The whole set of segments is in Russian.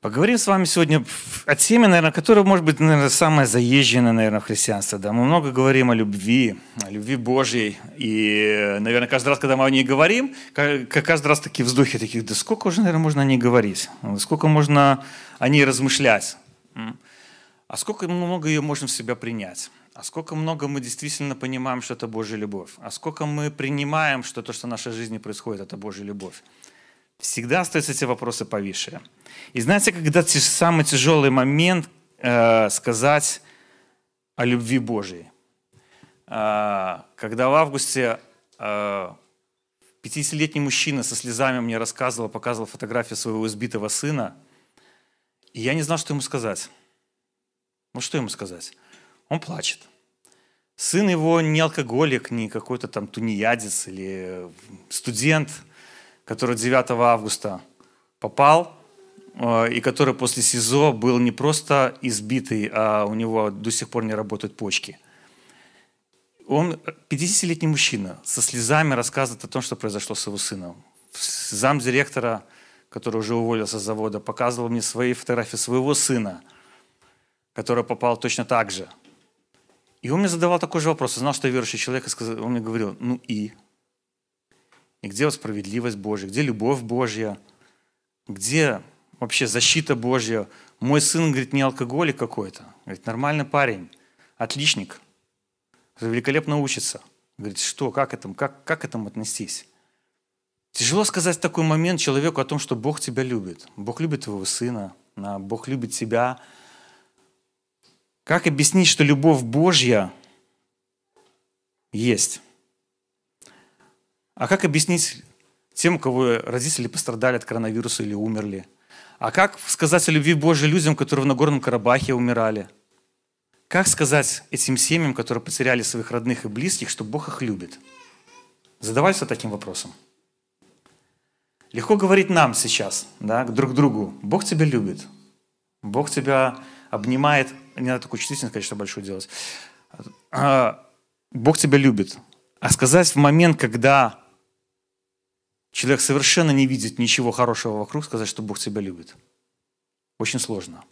Поговорим с вами сегодня о теме, наверное, которая, может быть, наверное, самая заезженная, наверное, в христианстве. Да? Мы много говорим о любви, о любви Божьей. И, наверное, каждый раз, когда мы о ней говорим, каждый раз такие вздохи, такие, да сколько уже, наверное, можно о ней говорить? Сколько можно о ней размышлять? А сколько много ее можно в себя принять? А сколько много мы действительно понимаем, что это Божья любовь? А сколько мы принимаем, что то, что в нашей жизни происходит, это Божья любовь? Всегда остаются эти вопросы повисшие. И знаете, когда самый тяжелый момент э, сказать о любви Божьей. Э, когда в августе э, 50-летний мужчина со слезами мне рассказывал, показывал фотографию своего избитого сына, и я не знал, что ему сказать. Ну что ему сказать? Он плачет. Сын его не алкоголик, не какой-то там тунеядец или студент, который 9 августа попал Э, и который после СИЗО был не просто избитый, а у него до сих пор не работают почки. Он 50-летний мужчина со слезами рассказывает о том, что произошло с его сыном. Зам директора, который уже уволился с завода, показывал мне свои фотографии своего сына, который попал точно так же. И он мне задавал такой же вопрос. Я знал, что я верующий человек, и он мне говорил, ну и? И где вот справедливость Божья? Где любовь Божья? Где вообще защита Божья. Мой сын, говорит, не алкоголик какой-то. Говорит, нормальный парень, отличник. Великолепно учится. Говорит, что, как, этому, как, как к этому отнестись? Тяжело сказать в такой момент человеку о том, что Бог тебя любит. Бог любит твоего сына, Бог любит тебя. Как объяснить, что любовь Божья есть? А как объяснить тем, у кого родители пострадали от коронавируса или умерли – а как сказать о любви Божьей людям, которые в Нагорном Карабахе умирали? Как сказать этим семьям, которые потеряли своих родных и близких, что Бог их любит? Задавайся таким вопросом. Легко говорить нам сейчас, да, друг другу, Бог тебя любит, Бог тебя обнимает, не надо такую чувствительность, конечно, большую делать, а, Бог тебя любит. А сказать в момент, когда Человек совершенно не видит ничего хорошего вокруг, сказать, что Бог тебя любит. Очень сложно.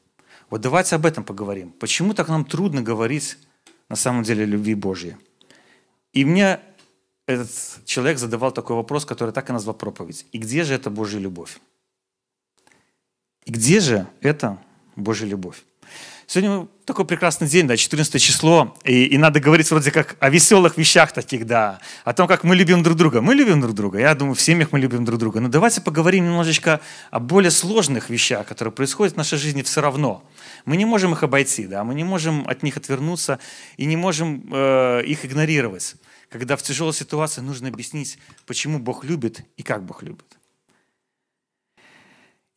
Вот давайте об этом поговорим. Почему так нам трудно говорить на самом деле о любви Божьей? И мне этот человек задавал такой вопрос, который так и назвал проповедь. И где же эта Божья любовь? И где же эта Божья любовь? Сегодня такой прекрасный день, да, 14 число, и, и надо говорить вроде как о веселых вещах таких, да, о том, как мы любим друг друга. Мы любим друг друга, я думаю, в семьях мы любим друг друга. Но давайте поговорим немножечко о более сложных вещах, которые происходят в нашей жизни все равно. Мы не можем их обойти, да, мы не можем от них отвернуться и не можем э, их игнорировать. Когда в тяжелой ситуации нужно объяснить, почему Бог любит и как Бог любит.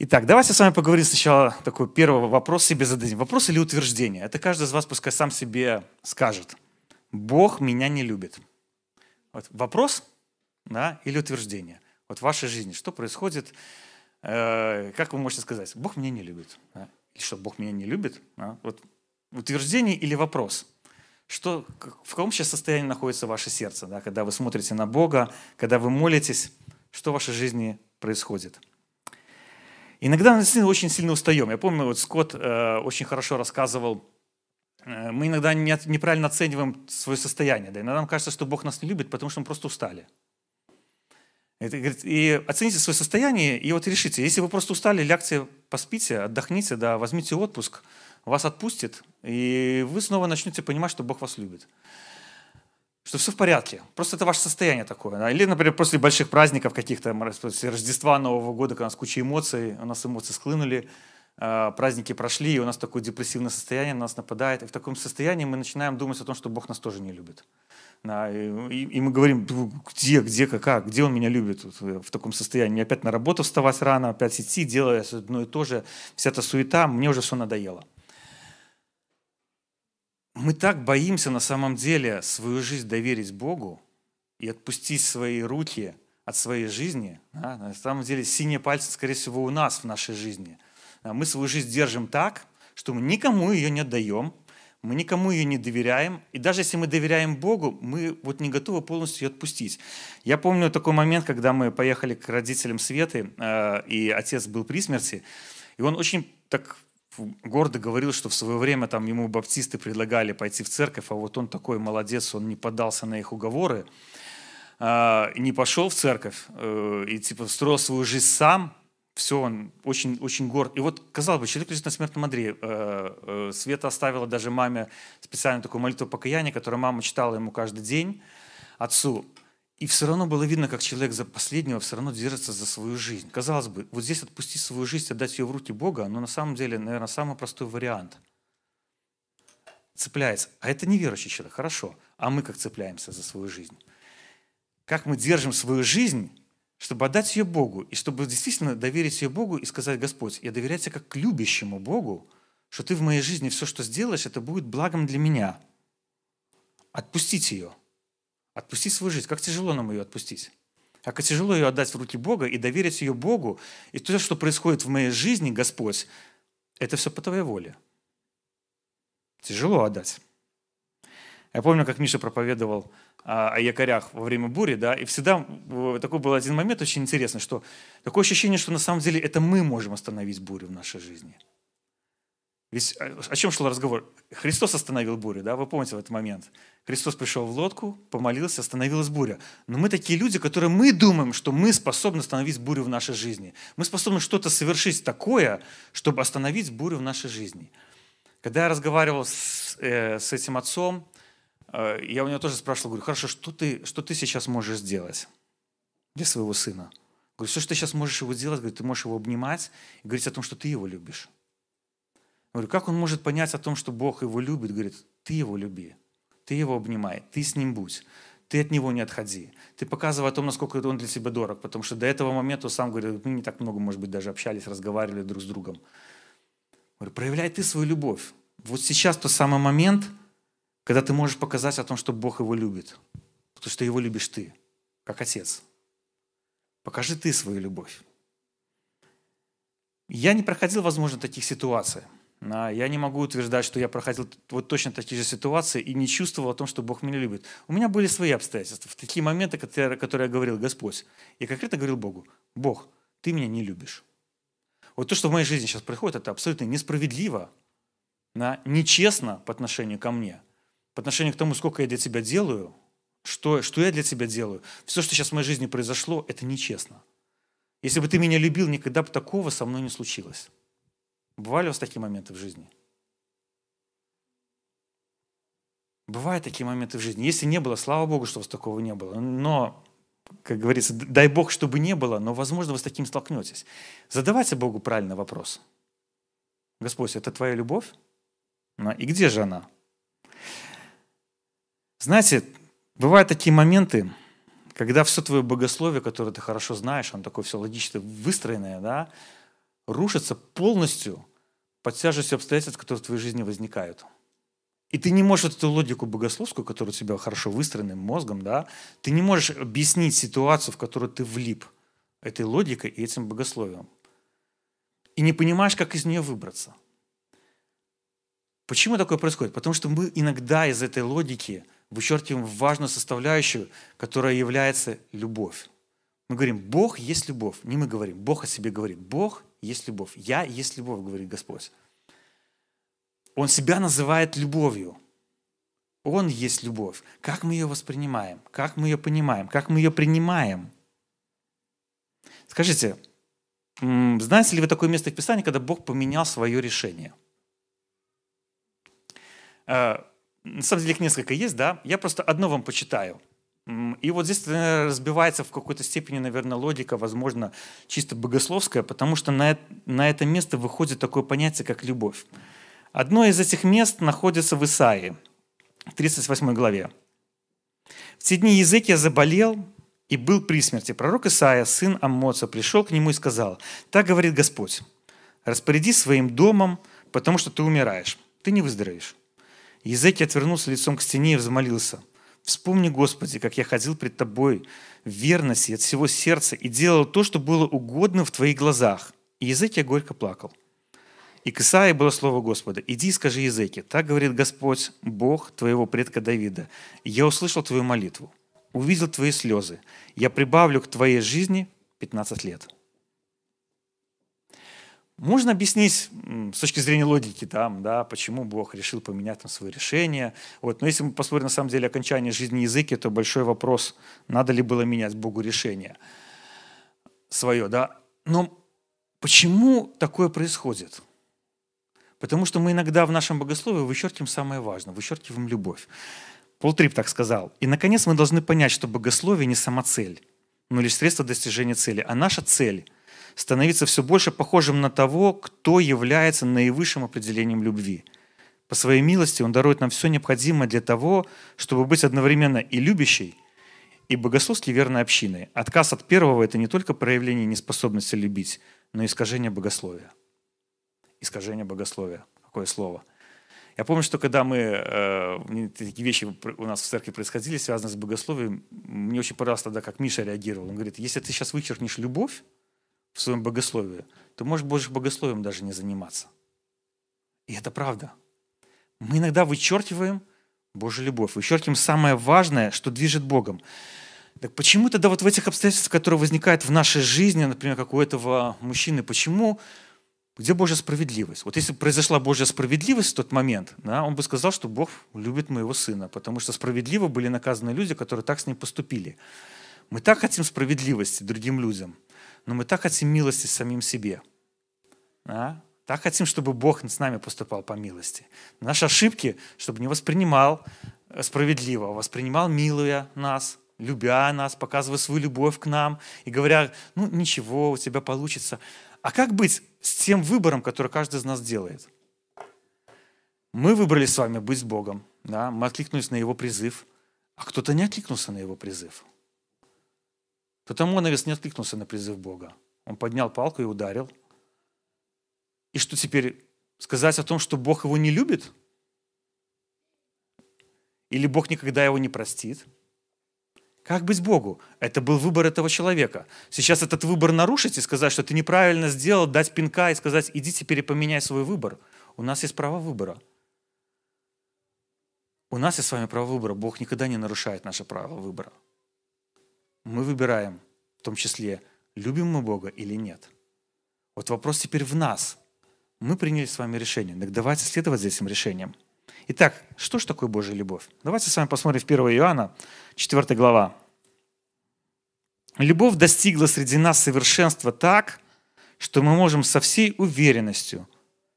Итак, давайте с вами поговорим сначала такой первый вопрос себе зададим. Вопрос или утверждение? Это каждый из вас пускай сам себе скажет. Бог меня не любит. Вот вопрос да, или утверждение? Вот в вашей жизни что происходит? Э, как вы можете сказать? Бог меня не любит. Да? Или что, Бог меня не любит? Да? Вот утверждение или вопрос? Что, в каком сейчас состоянии находится ваше сердце, да, когда вы смотрите на Бога, когда вы молитесь, что в вашей жизни происходит? Иногда мы очень сильно устаем. Я помню, вот Скотт э, очень хорошо рассказывал, э, мы иногда не, неправильно оцениваем свое состояние. Да? Иногда нам кажется, что Бог нас не любит, потому что мы просто устали. Это, говорит, и оцените свое состояние, и вот решите, если вы просто устали, лягте, поспите, отдохните, да, возьмите отпуск, вас отпустит, и вы снова начнете понимать, что Бог вас любит что все в порядке. Просто это ваше состояние такое. Да? Или, например, после больших праздников каких-то, после Рождества, Нового года, когда у нас куча эмоций, у нас эмоции склынули, а, праздники прошли, и у нас такое депрессивное состояние на нас нападает. И в таком состоянии мы начинаем думать о том, что Бог нас тоже не любит. Да, и, и мы говорим, где, где, как, где Он меня любит в таком состоянии. Мне опять на работу вставать рано, опять идти, делать одно и то же. Вся эта суета, мне уже все надоело мы так боимся на самом деле свою жизнь доверить Богу и отпустить свои руки от своей жизни. Да? На самом деле синие пальцы, скорее всего, у нас в нашей жизни. Мы свою жизнь держим так, что мы никому ее не отдаем, мы никому ее не доверяем. И даже если мы доверяем Богу, мы вот не готовы полностью ее отпустить. Я помню такой момент, когда мы поехали к родителям Светы, э, и отец был при смерти, и он очень так гордо говорил, что в свое время там ему баптисты предлагали пойти в церковь, а вот он такой молодец, он не поддался на их уговоры, э, не пошел в церковь э, и типа строил свою жизнь сам, все, он очень, очень горд. И вот, казалось бы, человек лежит на смертном одре. Э, э, Света оставила даже маме специальную такую молитву покаяния, которую мама читала ему каждый день, отцу. И все равно было видно, как человек за последнего все равно держится за свою жизнь. Казалось бы, вот здесь отпустить свою жизнь, отдать ее в руки Бога, но на самом деле, наверное, самый простой вариант. Цепляется. А это неверующий человек, хорошо. А мы как цепляемся за свою жизнь? Как мы держим свою жизнь чтобы отдать ее Богу, и чтобы действительно доверить ее Богу и сказать, Господь, я доверяю тебе как любящему Богу, что ты в моей жизни все, что сделаешь, это будет благом для меня. Отпустить ее. Отпустить свою жизнь. Как тяжело нам ее отпустить. Как тяжело ее отдать в руки Бога и доверить ее Богу. И то, что происходит в моей жизни, Господь, это все по Твоей воле. Тяжело отдать. Я помню, как Миша проповедовал о якорях во время бури, да, и всегда такой был один момент очень интересный, что такое ощущение, что на самом деле это мы можем остановить бурю в нашей жизни. Ведь о чем шел разговор? Христос остановил бурю, да, вы помните в этот момент. Христос пришел в лодку, помолился, остановилась буря. Но мы такие люди, которые мы думаем, что мы способны остановить бурю в нашей жизни. Мы способны что-то совершить такое, чтобы остановить бурю в нашей жизни. Когда я разговаривал с, э, с этим отцом, Э, я у него тоже спрашивал, говорю, хорошо, что ты, что ты сейчас можешь сделать для своего сына? Говорю, все, что ты сейчас можешь его делать, говорю, ты можешь его обнимать и говорить о том, что ты его любишь. Говорю, как он может понять о том, что Бог его любит? Говорит, ты его люби, ты его обнимай, ты с ним будь, ты от него не отходи. Ты показывай о том, насколько он для тебя дорог, потому что до этого момента сам говорит, мы не так много, может быть, даже общались, разговаривали друг с другом. Говорю, проявляй ты свою любовь. Вот сейчас тот самый момент – когда ты можешь показать о том, что Бог его любит, потому что его любишь ты, как отец. Покажи ты свою любовь. Я не проходил, возможно, таких ситуаций. Я не могу утверждать, что я проходил вот точно такие же ситуации и не чувствовал о том, что Бог меня любит. У меня были свои обстоятельства. В такие моменты, которые, которые я говорил, Господь, я конкретно говорил Богу, Бог, ты меня не любишь. Вот то, что в моей жизни сейчас происходит, это абсолютно несправедливо, нечестно по отношению ко мне – по отношению к тому, сколько я для тебя делаю, что, что я для тебя делаю, все, что сейчас в моей жизни произошло, это нечестно. Если бы ты меня любил, никогда бы такого со мной не случилось. Бывали у вас такие моменты в жизни? Бывают такие моменты в жизни. Если не было, слава Богу, что у вас такого не было. Но, как говорится, дай Бог, чтобы не было, но, возможно, вы с таким столкнетесь. Задавайте Богу правильный вопрос. Господь, это твоя любовь? И где же она? Знаете, бывают такие моменты, когда все твое богословие, которое ты хорошо знаешь, оно такое все логично выстроенное, да, рушится полностью под тяжестью обстоятельств, которые в твоей жизни возникают. И ты не можешь эту логику богословскую, которая у тебя хорошо выстроенным мозгом, да, ты не можешь объяснить ситуацию, в которую ты влип этой логикой и этим богословием. И не понимаешь, как из нее выбраться. Почему такое происходит? Потому что мы иногда из этой логики вычеркиваем важную составляющую, которая является любовь. Мы говорим, Бог есть любовь. Не мы говорим, Бог о себе говорит. Бог есть любовь. Я есть любовь, говорит Господь. Он себя называет любовью. Он есть любовь. Как мы ее воспринимаем? Как мы ее понимаем? Как мы ее принимаем? Скажите, знаете ли вы такое место в Писании, когда Бог поменял свое решение? Э, на самом деле их несколько есть, да, я просто одно вам почитаю. И вот здесь разбивается в какой-то степени, наверное, логика, возможно, чисто богословская, потому что на, на это место выходит такое понятие, как любовь. Одно из этих мест находится в Исаии, в 38 главе. В те дни Языкия заболел и был при смерти. Пророк Исаия, сын Аммоца, пришел к нему и сказал, «Так говорит Господь, распорядись своим домом, потому что ты умираешь, ты не выздоровеешь. Языки отвернулся лицом к стене и взмолился. «Вспомни, Господи, как я ходил пред Тобой в верности от всего сердца и делал то, что было угодно в Твоих глазах». И Языки горько плакал. И к Исаии было слово Господа. «Иди и скажи Языке, так говорит Господь, Бог твоего предка Давида. Я услышал твою молитву, увидел твои слезы. Я прибавлю к твоей жизни 15 лет». Можно объяснить с точки зрения логики, там, да, почему Бог решил поменять там, свое решение. Вот. Но если мы посмотрим на самом деле окончание жизни языки, то большой вопрос, надо ли было менять Богу решение свое. Да? Но почему такое происходит? Потому что мы иногда в нашем богословии вычеркиваем самое важное, вычеркиваем любовь. Пол Трип так сказал. И, наконец, мы должны понять, что богословие не сама цель, но лишь средство достижения цели. А наша цель – становиться все больше похожим на того, кто является наивысшим определением любви. По своей милости Он дарует нам все необходимое для того, чтобы быть одновременно и любящей, и богословски верной общиной. Отказ от первого – это не только проявление неспособности любить, но и искажение богословия. Искажение богословия. Какое слово? Я помню, что когда мы, э, такие вещи у нас в церкви происходили, связанные с богословием, мне очень понравилось тогда, как Миша реагировал. Он говорит, если ты сейчас вычеркнешь любовь, в своем богословии, то можешь больше богословием даже не заниматься. И это правда. Мы иногда вычеркиваем Божью любовь, вычеркиваем самое важное, что движет Богом. Так почему тогда вот в этих обстоятельствах, которые возникают в нашей жизни, например, как у этого мужчины, почему, где Божья справедливость? Вот если бы произошла Божья справедливость в тот момент, да, он бы сказал, что Бог любит моего сына, потому что справедливо были наказаны люди, которые так с ним поступили. Мы так хотим справедливости другим людям – но мы так хотим милости самим себе. А? Так хотим, чтобы Бог с нами поступал по милости. Наши ошибки, чтобы не воспринимал справедливо, а воспринимал милуя нас, любя нас, показывая свою любовь к нам и говоря, ну ничего, у тебя получится. А как быть с тем выбором, который каждый из нас делает? Мы выбрали с вами быть с Богом, да? мы откликнулись на Его призыв, а кто-то не откликнулся на Его призыв. Потому Оновец не откликнулся на призыв Бога. Он поднял палку и ударил. И что теперь? Сказать о том, что Бог его не любит? Или Бог никогда его не простит? Как быть Богу? Это был выбор этого человека. Сейчас этот выбор нарушить и сказать, что ты неправильно сделал, дать пинка и сказать, иди теперь поменяй свой выбор. У нас есть право выбора. У нас есть с вами право выбора. Бог никогда не нарушает наше право выбора мы выбираем, в том числе, любим мы Бога или нет. Вот вопрос теперь в нас. Мы приняли с вами решение. Так давайте следовать за этим решением. Итак, что же такое Божья любовь? Давайте с вами посмотрим в 1 Иоанна, 4 глава. «Любовь достигла среди нас совершенства так, что мы можем со всей уверенностью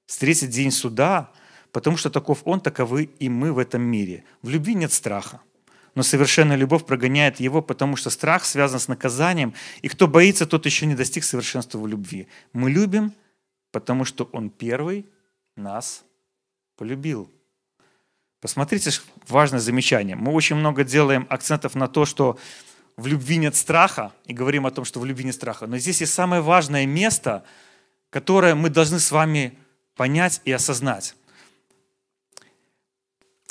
встретить день суда, потому что таков Он, таковы и мы в этом мире. В любви нет страха, но совершенная любовь прогоняет его, потому что страх связан с наказанием, и кто боится, тот еще не достиг совершенства в любви. Мы любим, потому что Он первый нас полюбил. Посмотрите, важное замечание. Мы очень много делаем акцентов на то, что в любви нет страха, и говорим о том, что в любви нет страха. Но здесь есть самое важное место, которое мы должны с вами понять и осознать.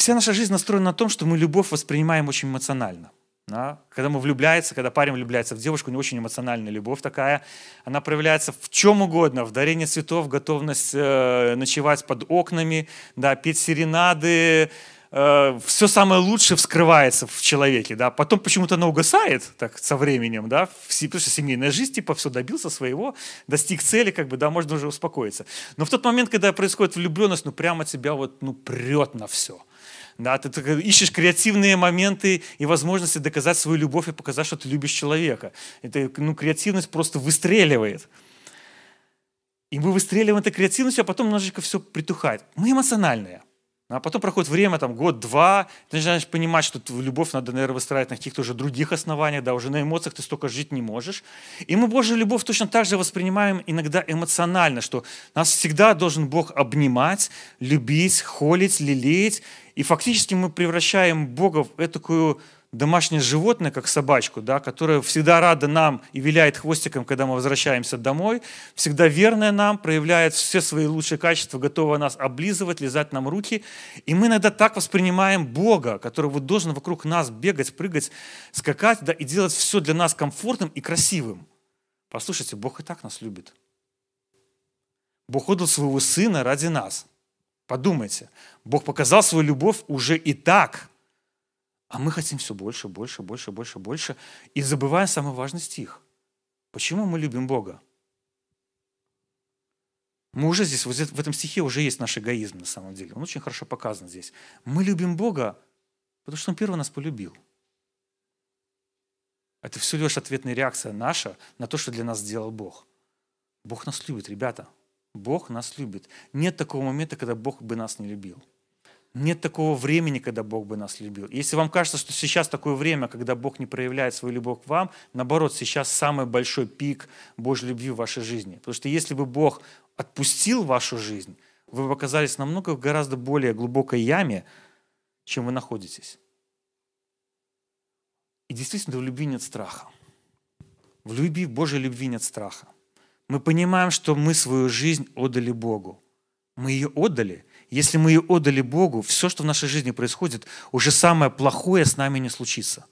Вся наша жизнь настроена на том, что мы любовь воспринимаем очень эмоционально. Да? Когда мы влюбляемся, когда парень влюбляется в девушку, у него очень эмоциональная любовь такая. Она проявляется в чем угодно, в дарении цветов, готовность э, ночевать под окнами, да, петь серенады, э, все самое лучшее вскрывается в человеке, да, потом почему-то она угасает так со временем, да, потому что семейная жизнь, типа, все добился своего, достиг цели, как бы, да, можно уже успокоиться. Но в тот момент, когда происходит влюбленность, ну, прямо тебя вот, ну, прет на все – да, ты, ищешь креативные моменты и возможности доказать свою любовь и показать, что ты любишь человека. Это, ну, креативность просто выстреливает. И мы выстреливаем этой креативностью, а потом немножечко все притухает. Мы эмоциональные. А потом проходит время, там, год-два, ты начинаешь понимать, что любовь надо, наверное, выстраивать на каких-то уже других основаниях, да, уже на эмоциях ты столько жить не можешь. И мы Божью любовь точно так же воспринимаем иногда эмоционально, что нас всегда должен Бог обнимать, любить, холить, лелеять, и фактически мы превращаем Бога в такую домашнее животное, как собачку, да, которая всегда рада нам и виляет хвостиком, когда мы возвращаемся домой, всегда верная нам, проявляет все свои лучшие качества, готова нас облизывать, лизать нам руки. И мы иногда так воспринимаем Бога, который вот должен вокруг нас бегать, прыгать, скакать да, и делать все для нас комфортным и красивым. Послушайте, Бог и так нас любит. Бог отдал своего Сына ради нас. Подумайте, Бог показал свою любовь уже и так – а мы хотим все больше, больше, больше, больше, больше. И забываем самый важный стих. Почему мы любим Бога? Мы уже здесь, вот в этом стихе уже есть наш эгоизм на самом деле. Он очень хорошо показан здесь. Мы любим Бога, потому что Он первый нас полюбил. Это все лишь ответная реакция наша на то, что для нас сделал Бог. Бог нас любит, ребята. Бог нас любит. Нет такого момента, когда Бог бы нас не любил. Нет такого времени, когда Бог бы нас любил. Если вам кажется, что сейчас такое время, когда Бог не проявляет свою любовь к вам, наоборот, сейчас самый большой пик Божьей любви в вашей жизни. Потому что если бы Бог отпустил вашу жизнь, вы бы оказались намного в гораздо более глубокой яме, чем вы находитесь. И действительно, в любви нет страха. В любви, в Божьей любви нет страха. Мы понимаем, что мы свою жизнь отдали Богу. Мы ее отдали. Если мы ее отдали Богу, все, что в нашей жизни происходит, уже самое плохое с нами не случится.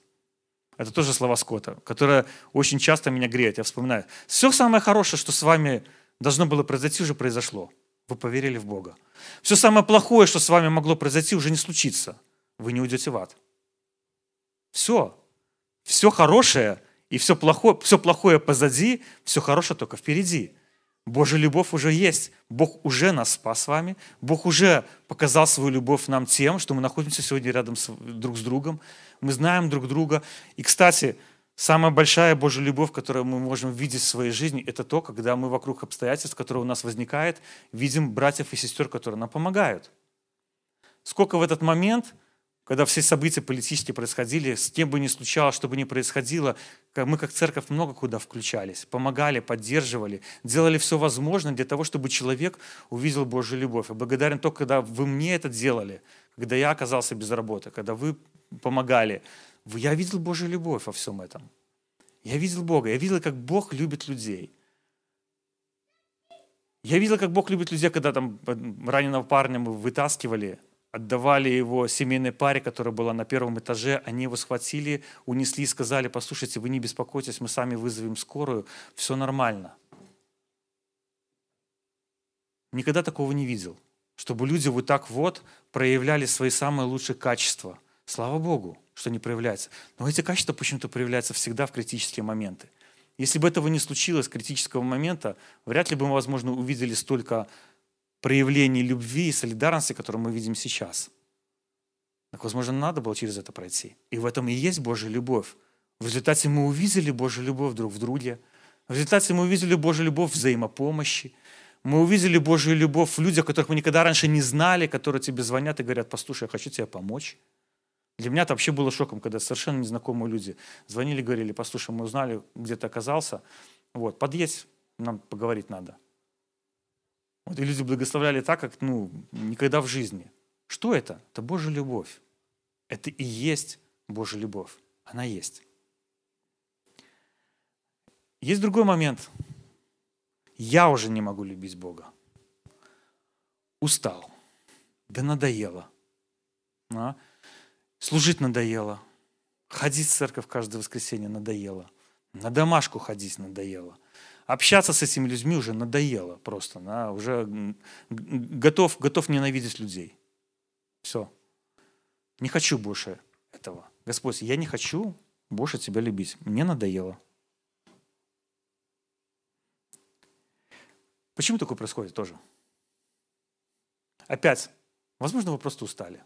Это тоже слова Скотта, которое очень часто меня греет. Я вспоминаю. Все самое хорошее, что с вами должно было произойти, уже произошло. Вы поверили в Бога. Все самое плохое, что с вами могло произойти, уже не случится. Вы не уйдете в ад. Все. Все хорошее и все плохое, все плохое позади, все хорошее только впереди. Божья любовь уже есть. Бог уже нас спас с вами. Бог уже показал свою любовь нам тем, что мы находимся сегодня рядом с, друг с другом. Мы знаем друг друга. И, кстати, самая большая Божья любовь, которую мы можем видеть в своей жизни, это то, когда мы вокруг обстоятельств, которые у нас возникают, видим братьев и сестер, которые нам помогают. Сколько в этот момент когда все события политические происходили, с кем бы ни случалось, что бы ни происходило, мы как церковь много куда включались, помогали, поддерживали, делали все возможное для того, чтобы человек увидел Божью любовь. И благодарен только, когда вы мне это делали, когда я оказался без работы, когда вы помогали, я видел Божью любовь во всем этом. Я видел Бога, я видел, как Бог любит людей. Я видел, как Бог любит людей, когда там раненого парня мы вытаскивали, отдавали его семейной паре, которая была на первом этаже, они его схватили, унесли и сказали, послушайте, вы не беспокойтесь, мы сами вызовем скорую, все нормально. Никогда такого не видел, чтобы люди вот так вот проявляли свои самые лучшие качества. Слава Богу, что не проявляются. Но эти качества почему-то проявляются всегда в критические моменты. Если бы этого не случилось, критического момента, вряд ли бы мы, возможно, увидели столько проявлений любви и солидарности, которые мы видим сейчас. Так, возможно, надо было через это пройти. И в этом и есть Божья любовь. В результате мы увидели Божью любовь друг в друге. В результате мы увидели Божью любовь взаимопомощи. Мы увидели Божью любовь в людях, которых мы никогда раньше не знали, которые тебе звонят и говорят, послушай, я хочу тебе помочь. Для меня это вообще было шоком, когда совершенно незнакомые люди звонили, говорили, послушай, мы узнали, где ты оказался, вот, подъедь, нам поговорить надо. Вот, и люди благословляли так, как ну, никогда в жизни. Что это? Это Божья любовь. Это и есть Божья любовь. Она есть. Есть другой момент. Я уже не могу любить Бога. Устал. Да надоело. А? Служить надоело. Ходить в церковь каждое воскресенье надоело. На домашку ходить надоело общаться с этими людьми уже надоело просто. Да, уже готов, готов ненавидеть людей. Все. Не хочу больше этого. Господь, я не хочу больше тебя любить. Мне надоело. Почему такое происходит тоже? Опять, возможно, вы просто устали.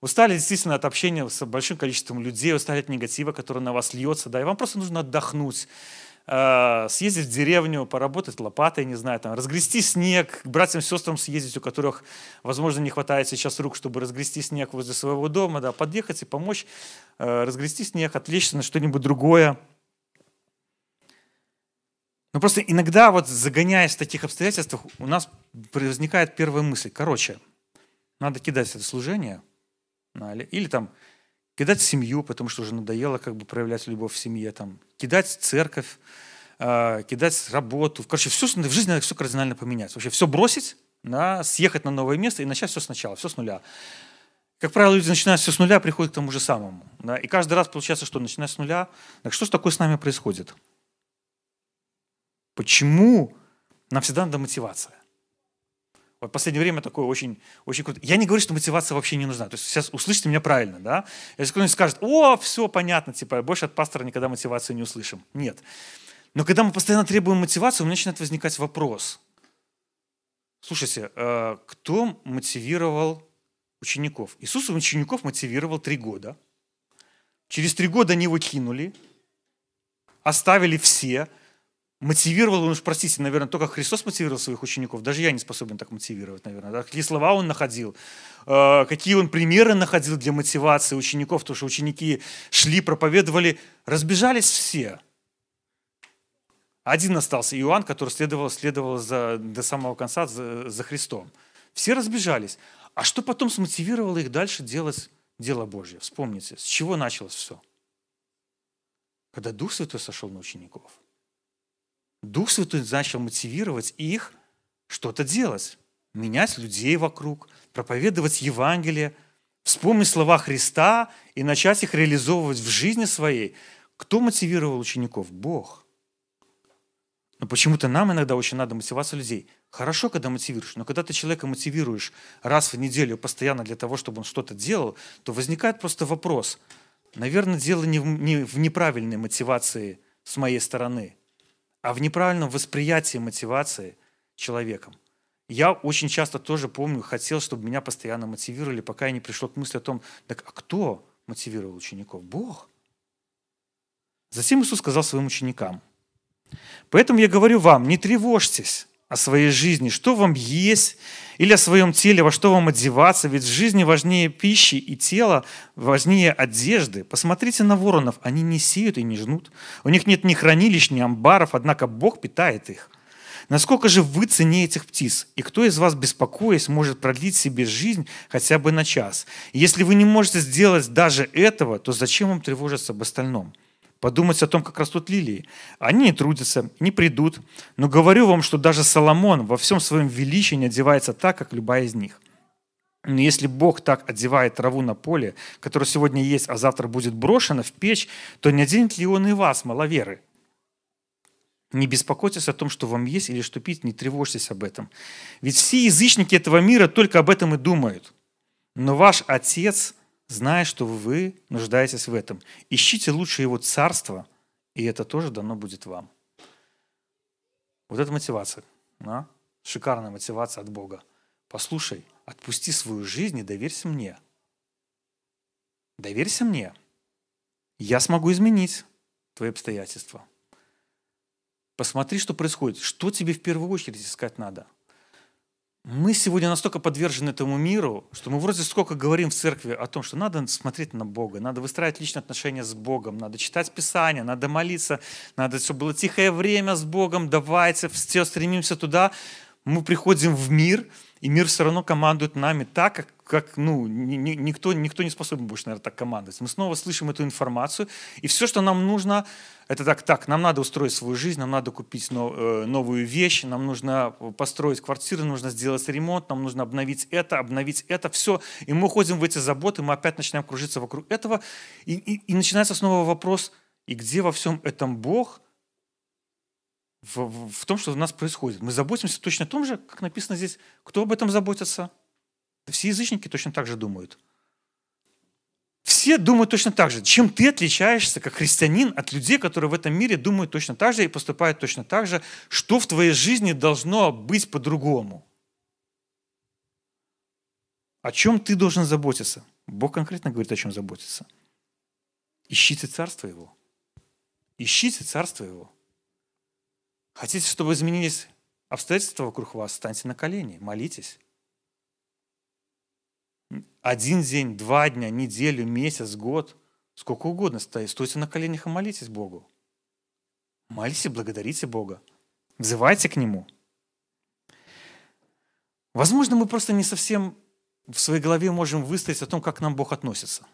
Устали действительно от общения с большим количеством людей, устали от негатива, который на вас льется, да, и вам просто нужно отдохнуть, Э, съездить в деревню, поработать лопатой, не знаю, там, разгрести снег, к братьям и сестрам съездить, у которых, возможно, не хватает сейчас рук, чтобы разгрести снег возле своего дома, да, подъехать и помочь э, разгрести снег, отвлечься на что-нибудь другое. Но просто иногда, вот загоняясь в таких обстоятельствах, у нас возникает первая мысль. Короче, надо кидать это служение, или там кидать семью, потому что уже надоело как бы проявлять любовь в семье, там, кидать церковь, э, кидать работу. Короче, все в жизни надо все кардинально поменять. Вообще все бросить, да, съехать на новое место и начать все сначала, все с нуля. Как правило, люди начинают все с нуля, приходят к тому же самому. Да, и каждый раз получается, что начиная с нуля. Так что же такое с нами происходит? Почему нам всегда надо мотивация? В последнее время такое очень, очень круто. Я не говорю, что мотивация вообще не нужна. То есть сейчас услышите меня правильно, да? Если кто-нибудь скажет, о, все понятно, типа, больше от пастора никогда мотивацию не услышим. Нет. Но когда мы постоянно требуем мотивацию, у меня начинает возникать вопрос. Слушайте, э, кто мотивировал учеников? Иисус учеников мотивировал три года. Через три года они его кинули, оставили все. Мотивировал он, уж простите, наверное, только Христос мотивировал своих учеников. Даже я не способен так мотивировать, наверное. Да? Какие слова он находил, э, какие он примеры находил для мотивации учеников, потому что ученики шли, проповедовали, разбежались все – один остался Иоанн, который следовал, следовал за, до самого конца за, за Христом. Все разбежались. А что потом смотивировало их дальше делать дело Божье? Вспомните, с чего началось все? Когда Дух Святой сошел на учеников. Дух Святой начал мотивировать их что-то делать, менять людей вокруг, проповедовать Евангелие, вспомнить слова Христа и начать их реализовывать в жизни своей. Кто мотивировал учеников? Бог. Но почему-то нам иногда очень надо мотивация людей. Хорошо, когда мотивируешь, но когда ты человека мотивируешь раз в неделю постоянно для того, чтобы он что-то делал, то возникает просто вопрос. Наверное, дело не в неправильной мотивации с моей стороны, а в неправильном восприятии мотивации человеком. Я очень часто тоже помню, хотел, чтобы меня постоянно мотивировали, пока я не пришел к мысли о том, так а кто мотивировал учеников? Бог. Затем Иисус сказал своим ученикам – Поэтому я говорю вам, не тревожьтесь о своей жизни, что вам есть, или о своем теле, во что вам одеваться, ведь в жизни важнее пищи и тела, важнее одежды. Посмотрите на воронов, они не сеют и не жнут. У них нет ни хранилищ, ни амбаров, однако Бог питает их. Насколько же вы цене этих птиц? И кто из вас, беспокоясь, может продлить себе жизнь хотя бы на час? И если вы не можете сделать даже этого, то зачем вам тревожиться об остальном? Подумать о том, как растут лилии. Они не трудятся, не придут, но говорю вам, что даже Соломон во всем своем величии не одевается так, как любая из них. Но если Бог так одевает траву на поле, которая сегодня есть, а завтра будет брошена в печь, то не оденет ли Он и вас, маловеры? Не беспокойтесь о том, что вам есть или что пить, не тревожьтесь об этом. Ведь все язычники этого мира только об этом и думают. Но ваш Отец зная, что вы нуждаетесь в этом. Ищите лучше Его Царство, и это тоже дано будет вам. Вот это мотивация. Да? Шикарная мотивация от Бога. Послушай, отпусти свою жизнь и доверься мне. Доверься мне. Я смогу изменить твои обстоятельства. Посмотри, что происходит. Что тебе в первую очередь искать надо? Мы сегодня настолько подвержены этому миру, что мы вроде сколько говорим в церкви о том, что надо смотреть на Бога, надо выстраивать личные отношения с Богом, надо читать Писание, надо молиться, надо, чтобы было тихое время с Богом, давайте, все стремимся туда. Мы приходим в мир, и мир все равно командует нами так, как, как ну, ни, ни, никто, никто не способен больше, наверное, так командовать. Мы снова слышим эту информацию, и все, что нам нужно, это так, так, нам надо устроить свою жизнь, нам надо купить э, новую вещь, нам нужно построить квартиру, нужно сделать ремонт, нам нужно обновить это, обновить это, все. И мы уходим в эти заботы, мы опять начинаем кружиться вокруг этого, и, и, и начинается снова вопрос, и где во всем этом Бог, в, в, том, что у нас происходит. Мы заботимся точно о том же, как написано здесь. Кто об этом заботится? Все язычники точно так же думают. Все думают точно так же. Чем ты отличаешься, как христианин, от людей, которые в этом мире думают точно так же и поступают точно так же, что в твоей жизни должно быть по-другому? О чем ты должен заботиться? Бог конкретно говорит, о чем заботиться. Ищите Царство Его. Ищите Царство Его. Хотите, чтобы изменились обстоятельства вокруг вас, станьте на колени, молитесь. Один день, два дня, неделю, месяц, год, сколько угодно стоите, стойте на коленях и молитесь Богу. Молитесь, благодарите Бога. Взывайте к Нему. Возможно, мы просто не совсем в своей голове можем выстроить о том, как к нам Бог относится.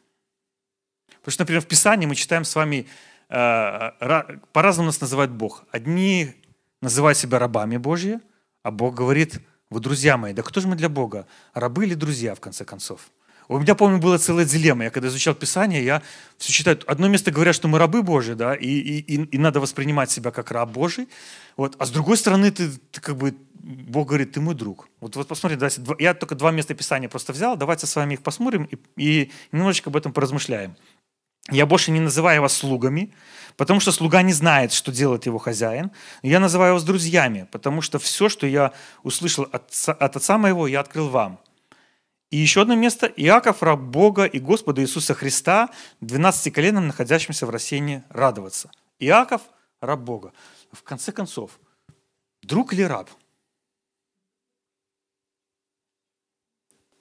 Потому что, например, в Писании мы читаем с вами, э, по-разному нас называет Бог. Одни называют себя рабами Божьи, а Бог говорит, вы друзья мои. Да кто же мы для Бога? Рабы или друзья, в конце концов? У меня, помню, была целая дилемма. Я когда изучал Писание, я все читаю. Одно место говорят, что мы рабы Божьи, да, и, и, и, надо воспринимать себя как раб Божий. Вот. А с другой стороны, ты, ты как бы, Бог говорит, ты мой друг. Вот, вот посмотри, давайте, я только два места Писания просто взял, давайте с вами их посмотрим и, и немножечко об этом поразмышляем. Я больше не называю вас слугами, потому что слуга не знает, что делает его хозяин. Я называю вас друзьями, потому что все, что я услышал от, от отца моего, я открыл вам. И еще одно место. Иаков, раб Бога и Господа Иисуса Христа, 12 коленам, находящимся в рассеянии, радоваться. Иаков, раб Бога. В конце концов, друг или раб?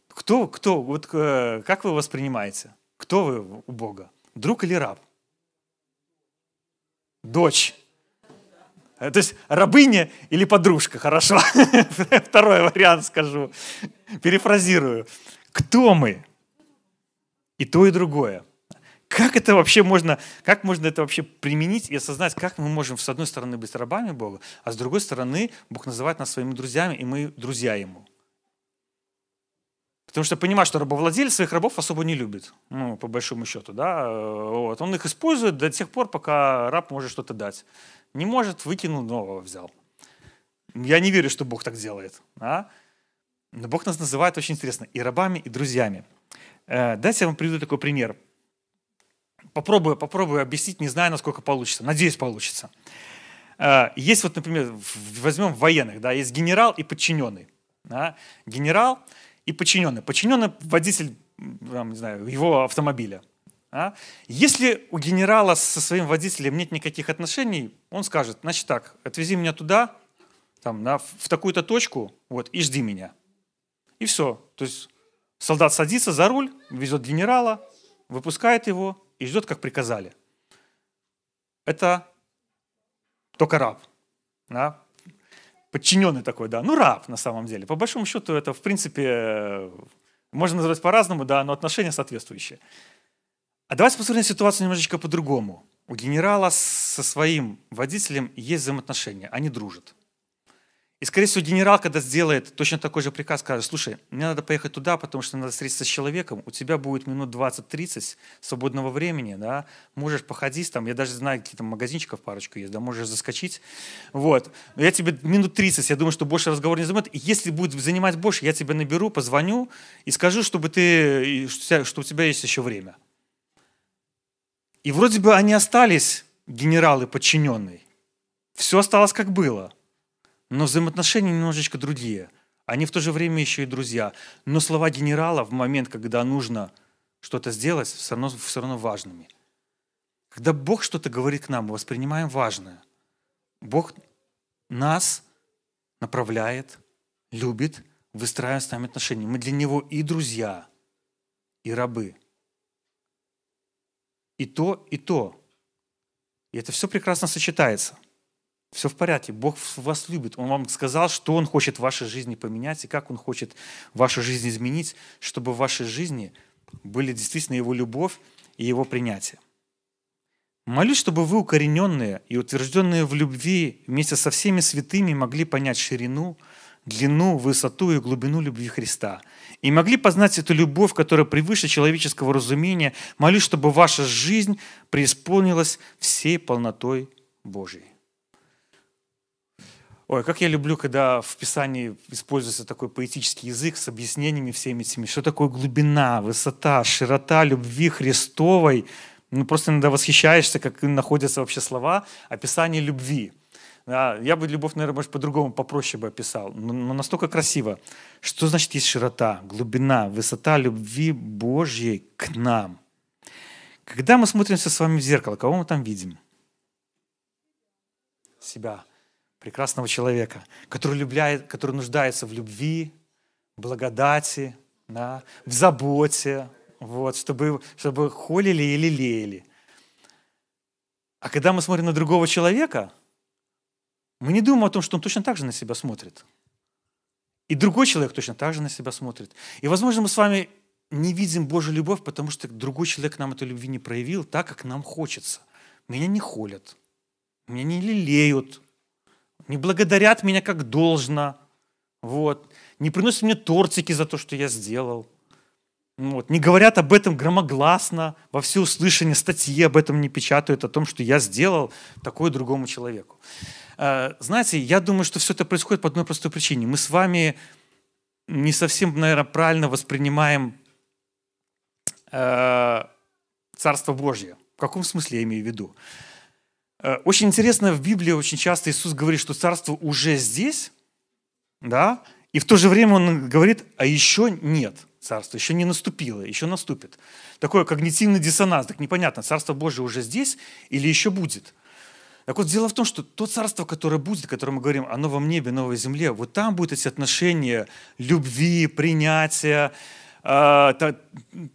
Кто, кто, вот э, как вы воспринимаете? Кто вы у Бога? Друг или раб? Дочь. Э, то есть рабыня или подружка, хорошо? Второй вариант скажу. Перефразирую. Кто мы? И то, и другое. Как это вообще можно, как можно это вообще применить и осознать, как мы можем с одной стороны быть рабами Бога, а с другой стороны Бог называет нас своими друзьями, и мы друзья Ему. Потому что понимаю, что рабовладелец своих рабов особо не любит, ну, по большому счету, да, вот. Он их использует до тех пор, пока раб может что-то дать. Не может, выкинул, нового взял. Я не верю, что Бог так делает, да? Но Бог нас называет очень интересно и рабами, и друзьями. Э, дайте я вам приведу такой пример. Попробую, попробую объяснить, не знаю, насколько получится. Надеюсь, получится. Э, есть вот, например, возьмем военных, да, есть генерал и подчиненный. Да? Генерал – и подчиненный. Подчиненный водитель, там, не знаю, его автомобиля. А? Если у генерала со своим водителем нет никаких отношений, он скажет, значит так, отвези меня туда, там, на, в такую-то точку, вот, и жди меня. И все. То есть солдат садится за руль, везет генерала, выпускает его и ждет, как приказали. Это только раб. Да? Подчиненный такой, да, ну раб на самом деле. По большому счету это, в принципе, можно называть по-разному, да, но отношения соответствующие. А давайте посмотрим ситуацию немножечко по-другому. У генерала со своим водителем есть взаимоотношения, они дружат. И, скорее всего, генерал, когда сделает точно такой же приказ, скажет, слушай, мне надо поехать туда, потому что надо встретиться с человеком, у тебя будет минут 20-30 свободного времени, да, можешь походить там, я даже знаю, какие-то магазинчиков парочку есть, да, можешь заскочить, вот. Но я тебе минут 30, я думаю, что больше разговор не займет. Если будет занимать больше, я тебя наберу, позвоню и скажу, чтобы ты, что у тебя есть еще время. И вроде бы они остались, генералы подчиненные. Все осталось как было – но взаимоотношения немножечко другие. Они в то же время еще и друзья. Но слова генерала в момент, когда нужно что-то сделать, все равно, все равно важными. Когда Бог что-то говорит к нам, мы воспринимаем важное. Бог нас направляет, любит, выстраивает с нами отношения. Мы для Него и друзья, и рабы. И то, и то. И это все прекрасно сочетается – все в порядке. Бог вас любит. Он вам сказал, что Он хочет в вашей жизни поменять и как Он хочет вашу жизнь изменить, чтобы в вашей жизни были действительно Его любовь и Его принятие. Молюсь, чтобы вы, укорененные и утвержденные в любви, вместе со всеми святыми могли понять ширину, длину, высоту и глубину любви Христа. И могли познать эту любовь, которая превыше человеческого разумения. Молюсь, чтобы ваша жизнь преисполнилась всей полнотой Божьей. Ой, как я люблю, когда в Писании используется такой поэтический язык с объяснениями всеми этими, что такое глубина, высота, широта любви Христовой. Ну, просто иногда восхищаешься, как находятся вообще слова описания любви. Да, я бы любовь, наверное, может, по-другому, попроще бы описал, но, но настолько красиво. Что значит есть широта, глубина, высота любви Божьей к нам? Когда мы смотримся с вами в зеркало, кого мы там видим? Себя прекрасного человека, который, любляет, который нуждается в любви, благодати, да, в заботе, вот, чтобы, чтобы холили и лелеяли. А когда мы смотрим на другого человека, мы не думаем о том, что он точно так же на себя смотрит. И другой человек точно так же на себя смотрит. И, возможно, мы с вами не видим Божью любовь, потому что другой человек нам этой любви не проявил так, как нам хочется. Меня не холят, меня не лелеют, не благодарят меня как должно, вот, не приносят мне тортики за то, что я сделал, вот, не говорят об этом громогласно, во всеуслышание, статьи об этом не печатают, о том, что я сделал такое другому человеку. Э, знаете, я думаю, что все это происходит по одной простой причине. Мы с вами не совсем, наверное, правильно воспринимаем э, Царство Божье. В каком смысле я имею в виду? Э, очень интересно, в Библии очень часто Иисус говорит, что Царство уже здесь, да, и в то же время Он говорит, а еще нет Царства, еще не наступило, еще наступит. Такой когнитивный диссонанс, так непонятно, Царство Божье уже здесь или еще будет. Так вот, дело в том, что то царство, которое будет, о котором мы говорим, оно во небе, новой земле, вот там будут эти отношения любви, принятия, э, та,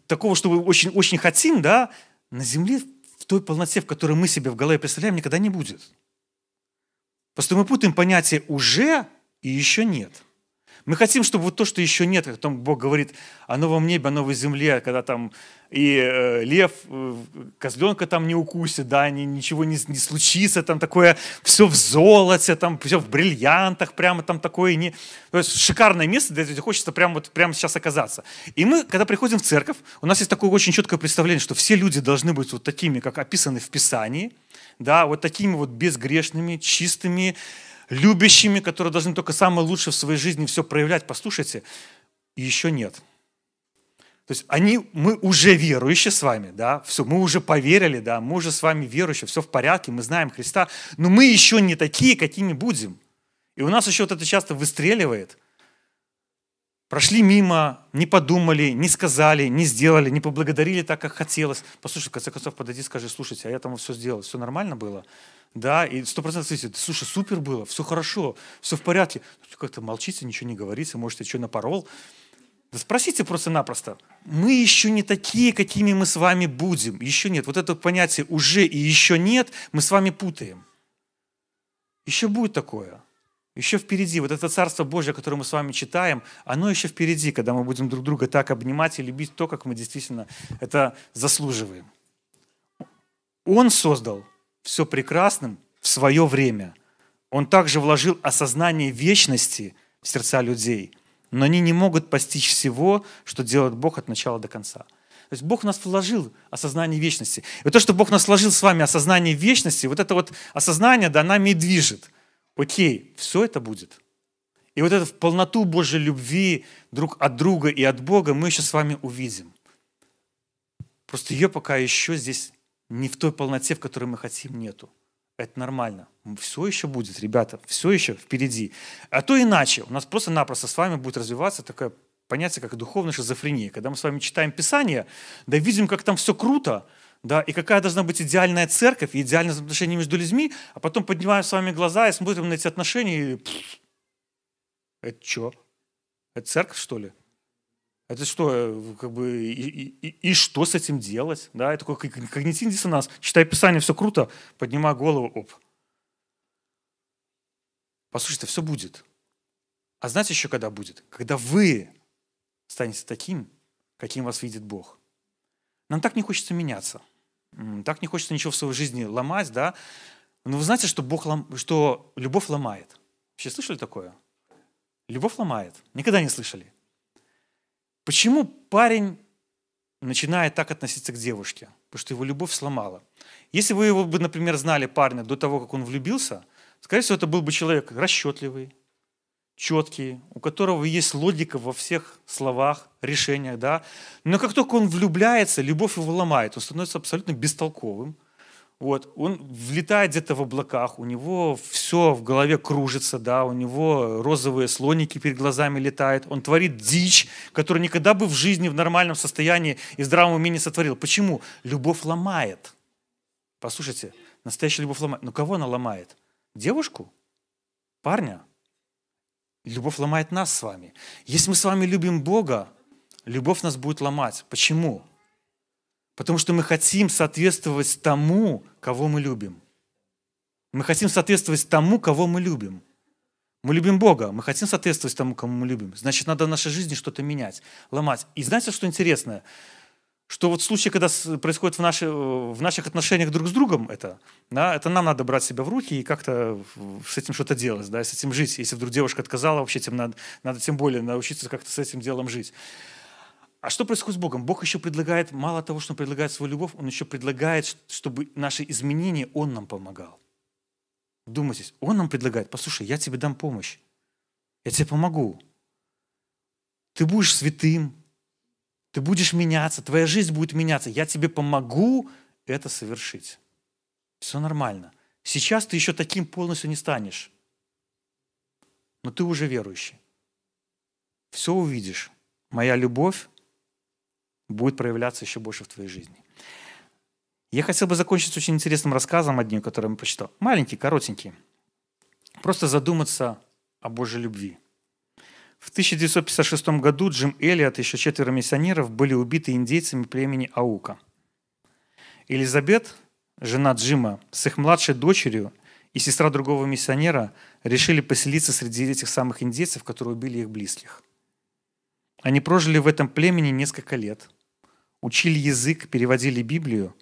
такого, что мы очень, очень хотим, да, на земле той полноте, в которой мы себе в голове представляем, никогда не будет. Просто мы путаем понятие «уже» и «еще нет». Мы хотим, чтобы вот то, что еще нет, как там Бог говорит о новом небе, о новой земле, когда там и э, лев, э, козленка там не укусит, да, ни, ничего не, не случится, там такое все в золоте, там все в бриллиантах, прямо там такое не... То есть шикарное место, где хочется прямо, вот, прямо сейчас оказаться. И мы, когда приходим в церковь, у нас есть такое очень четкое представление, что все люди должны быть вот такими, как описаны в Писании, да, вот такими вот безгрешными, чистыми, любящими, которые должны только самое лучшее в своей жизни все проявлять. Послушайте, еще нет. То есть они, мы уже верующие с вами, да, все, мы уже поверили, да, мы уже с вами верующие, все в порядке, мы знаем Христа, но мы еще не такие, какими будем. И у нас еще вот это часто выстреливает. Прошли мимо, не подумали, не сказали, не сделали, не поблагодарили так, как хотелось. Послушай, в конце концов, подойди, скажи, слушайте, а я там все сделал, все нормально было? да, и сто процентов слышите, слушай, супер было, все хорошо, все в порядке. Как-то молчите, ничего не говорите, может, я что напорол. Да спросите просто-напросто. Мы еще не такие, какими мы с вами будем. Еще нет. Вот это понятие «уже» и «еще нет» мы с вами путаем. Еще будет такое. Еще впереди. Вот это Царство Божье, которое мы с вами читаем, оно еще впереди, когда мы будем друг друга так обнимать и любить то, как мы действительно это заслуживаем. Он создал все прекрасным в свое время. Он также вложил осознание вечности в сердца людей, но они не могут постичь всего, что делает Бог от начала до конца. То есть Бог в нас вложил осознание вечности. И вот то, что Бог нас вложил с вами осознание вечности, вот это вот осознание, да, нами и движет. Окей, все это будет. И вот эту полноту Божьей любви друг от друга и от Бога мы еще с вами увидим. Просто ее пока еще здесь не в той полноте, в которой мы хотим, нету. Это нормально. Все еще будет, ребята, все еще впереди. А то иначе. У нас просто-напросто с вами будет развиваться такое понятие, как духовная шизофрения. Когда мы с вами читаем Писание, да видим, как там все круто, да, и какая должна быть идеальная церковь, идеальное отношение между людьми, а потом поднимаем с вами глаза и смотрим на эти отношения, и... Это что? Это церковь, что ли? Это что, э, как бы, и, и, и что с этим делать? Да, это такой когнитивный диссонанс. Читай Писание, все круто, поднимай голову, оп. Послушайте, все будет. А знаете еще, когда будет? Когда вы станете таким, каким вас видит Бог. Нам так не хочется меняться. Так не хочется ничего в своей жизни ломать, да? Но вы знаете, что, Бог лом... что любовь ломает. Вообще слышали такое? Любовь ломает. Никогда не слышали. Почему парень начинает так относиться к девушке? Потому что его любовь сломала. Если вы его бы, например, знали парня до того, как он влюбился, скорее всего, это был бы человек расчетливый, четкий, у которого есть логика во всех словах, решениях, да. Но как только он влюбляется, любовь его ломает, он становится абсолютно бестолковым, вот, он влетает где-то в облаках, у него все в голове кружится, да, у него розовые слоники перед глазами летают, он творит дичь, которую никогда бы в жизни в нормальном состоянии и в здравом уме не сотворил. Почему? Любовь ломает. Послушайте, настоящая любовь ломает. Но кого она ломает? Девушку? Парня? Любовь ломает нас с вами. Если мы с вами любим Бога, любовь нас будет ломать. Почему? Потому что мы хотим соответствовать тому, кого мы любим. Мы хотим соответствовать тому, кого мы любим. Мы любим Бога, мы хотим соответствовать тому, кому мы любим. Значит, надо в нашей жизни что-то менять, ломать. И знаете, что интересное? Что вот в случае, когда происходит в, наши, в наших отношениях друг с другом это, да, это нам надо брать себя в руки и как-то с этим что-то делать, да, с этим жить. Если вдруг девушка отказала, вообще тем надо, надо тем более научиться как-то с этим делом жить. А что происходит с Богом? Бог еще предлагает, мало того, что Он предлагает свою любовь, Он еще предлагает, чтобы наши изменения Он нам помогал. Думайтесь, Он нам предлагает, послушай, я тебе дам помощь, я тебе помогу. Ты будешь святым, Ты будешь меняться, твоя жизнь будет меняться. Я тебе помогу это совершить. Все нормально. Сейчас ты еще таким полностью не станешь. Но ты уже верующий. Все увидишь. Моя любовь будет проявляться еще больше в твоей жизни. Я хотел бы закончить очень интересным рассказом одним, который я прочитал. Маленький, коротенький. Просто задуматься о Божьей любви. В 1956 году Джим Эллиот и еще четверо миссионеров были убиты индейцами племени Аука. Элизабет, жена Джима, с их младшей дочерью и сестра другого миссионера решили поселиться среди этих самых индейцев, которые убили их близких. Они прожили в этом племени несколько лет, учили язык, переводили Библию,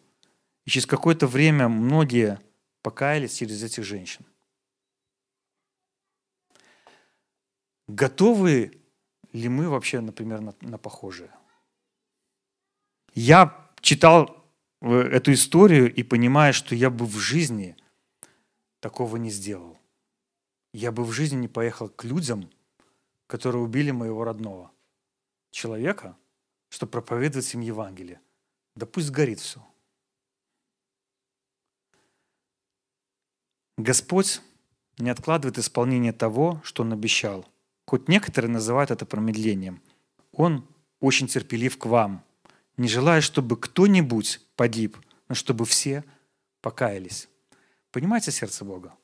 и через какое-то время многие покаялись через этих женщин. Готовы ли мы вообще, например, на, на похожее? Я читал э, эту историю и понимаю, что я бы в жизни такого не сделал. Я бы в жизни не поехал к людям, которые убили моего родного человека, чтобы проповедовать им Евангелие. Да пусть горит все. Господь не откладывает исполнение того, что Он обещал. Хоть некоторые называют это промедлением. Он очень терпелив к вам, не желая, чтобы кто-нибудь погиб, но чтобы все покаялись. Понимаете сердце Бога?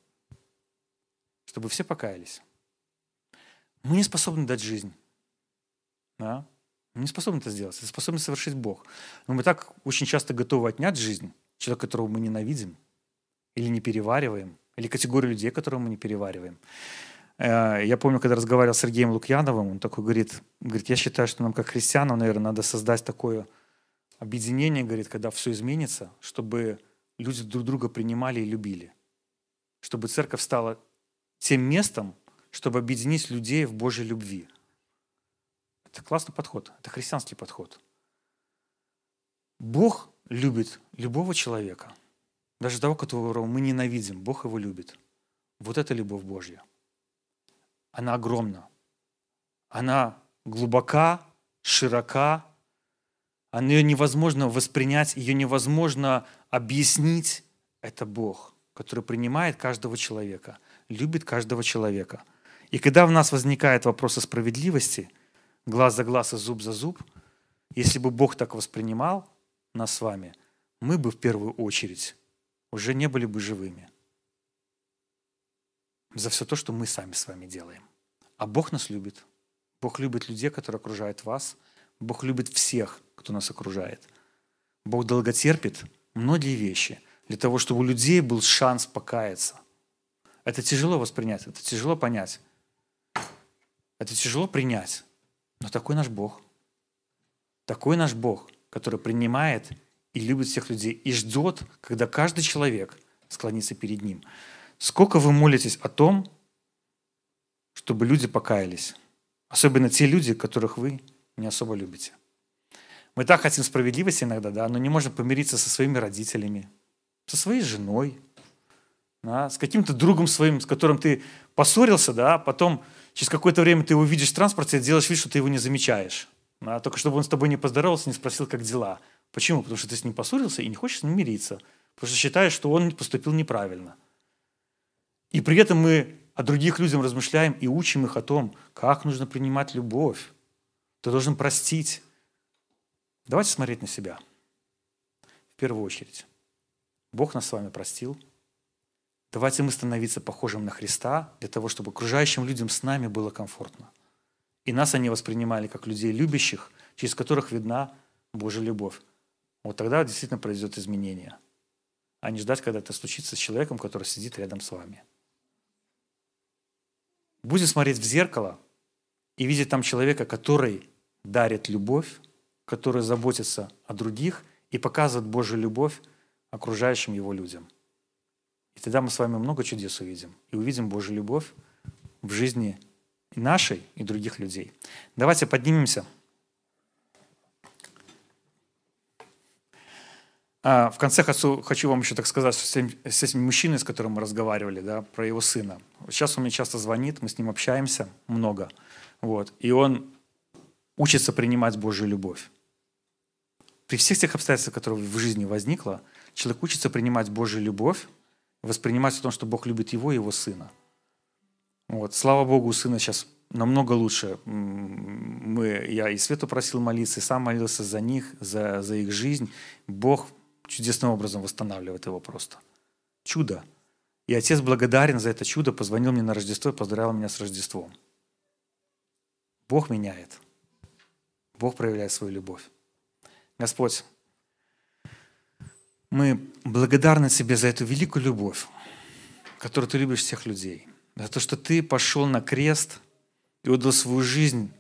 Чтобы все покаялись. Мы не способны дать жизнь. Да? Мы не способны это сделать. Это способен совершить Бог. Но мы так очень часто готовы отнять жизнь человека, которого мы ненавидим или не перевариваем, или категорию людей, которую мы не перевариваем. Э, я помню, когда разговаривал с Сергеем Лукьяновым, он такой говорит, говорит, я считаю, что нам как христианам, наверное, надо создать такое объединение, говорит, когда все изменится, чтобы люди друг друга принимали и любили. Чтобы церковь стала тем местом, чтобы объединить людей в Божьей любви. Это классный подход, это христианский подход. Бог любит любого человека, даже того, которого мы ненавидим. Бог его любит. Вот это любовь Божья она огромна. Она глубока, широка, она ее невозможно воспринять, ее невозможно объяснить. Это Бог, который принимает каждого человека, любит каждого человека. И когда в нас возникает вопрос о справедливости, глаз за глаз и зуб за зуб, если бы Бог так воспринимал нас с вами, мы бы в первую очередь уже не были бы живыми за все то, что мы сами с вами делаем. А Бог нас любит. Бог любит людей, которые окружают вас. Бог любит всех, кто нас окружает. Бог долготерпит многие вещи для того, чтобы у людей был шанс покаяться. Это тяжело воспринять, это тяжело понять. Это тяжело принять. Но такой наш Бог. Такой наш Бог, который принимает и любит всех людей, и ждет, когда каждый человек склонится перед Ним. Сколько вы молитесь о том, чтобы люди покаялись. Особенно те люди, которых вы не особо любите. Мы так хотим справедливости иногда, да, но не можем помириться со своими родителями, со своей женой, да, с каким-то другом своим, с которым ты поссорился, да, а потом через какое-то время ты его видишь в транспорте, делаешь вид, что ты его не замечаешь. Да, только чтобы он с тобой не поздоровался, не спросил, как дела. Почему? Потому что ты с ним поссорился и не хочешь с ним мириться. Потому что считаешь, что он поступил неправильно. И при этом мы о других людях размышляем и учим их о том, как нужно принимать любовь. Ты должен простить. Давайте смотреть на себя. В первую очередь. Бог нас с вами простил. Давайте мы становиться похожим на Христа для того, чтобы окружающим людям с нами было комфортно. И нас они воспринимали как людей любящих, через которых видна Божья любовь. Вот тогда действительно произойдет изменение. А не ждать, когда это случится с человеком, который сидит рядом с вами будет смотреть в зеркало и видеть там человека, который дарит любовь, который заботится о других и показывает Божью любовь окружающим его людям. И тогда мы с вами много чудес увидим. И увидим Божью любовь в жизни нашей и других людей. Давайте поднимемся. В конце хочу, хочу вам еще так сказать, с этим, с этим мужчиной, с которым мы разговаривали, да, про его сына. Сейчас он мне часто звонит, мы с ним общаемся много. Вот, и он учится принимать Божью любовь. при всех тех обстоятельствах, которые в жизни возникло, человек учится принимать Божью любовь, воспринимать о том, что Бог любит его и его сына. Вот. Слава Богу, у сына сейчас намного лучше. Мы, я и Свету просил молиться, и сам молился за них, за, за их жизнь. Бог чудесным образом восстанавливает его просто. Чудо. И отец благодарен за это чудо, позвонил мне на Рождество и поздравил меня с Рождеством. Бог меняет. Бог проявляет свою любовь. Господь, мы благодарны Тебе за эту великую любовь, которую Ты любишь всех людей. За то, что Ты пошел на крест и отдал свою жизнь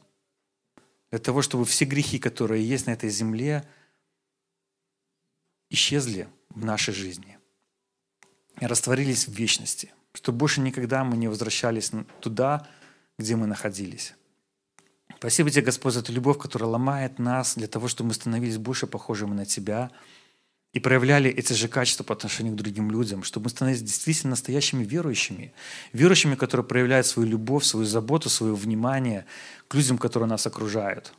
для того, чтобы все грехи, которые есть на этой земле, исчезли в нашей жизни растворились в вечности, чтобы больше никогда мы не возвращались туда, где мы находились. Спасибо тебе, Господь, за эту любовь, которая ломает нас для того, чтобы мы становились больше похожими на Тебя и проявляли эти же качества по отношению к другим людям, чтобы мы становились действительно настоящими верующими, верующими, которые проявляют свою любовь, свою заботу, свое внимание к людям, которые нас окружают.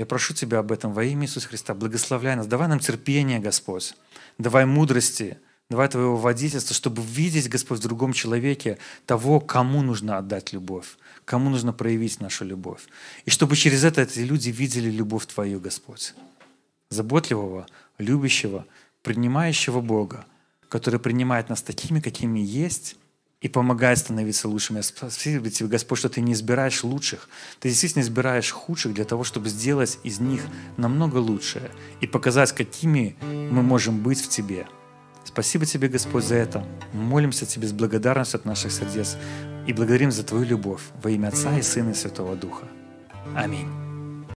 Я прошу Тебя об этом во имя Иисуса Христа. Благословляй нас. Давай нам терпение, Господь. Давай мудрости. Давай Твоего водительства, чтобы видеть, Господь, в другом человеке того, кому нужно отдать любовь, кому нужно проявить нашу любовь. И чтобы через это эти люди видели любовь Твою, Господь. Заботливого, любящего, принимающего Бога, который принимает нас такими, какими есть, и помогает становиться лучшими. Спасибо тебе, Господь, что ты не избираешь лучших. Ты действительно избираешь худших для того, чтобы сделать из них намного лучшее и показать, какими мы можем быть в тебе – Спасибо Тебе, Господь, за это. молимся Тебе с благодарностью от наших сердец и благодарим за Твою любовь во имя Отца и Сына и Святого Духа. Аминь.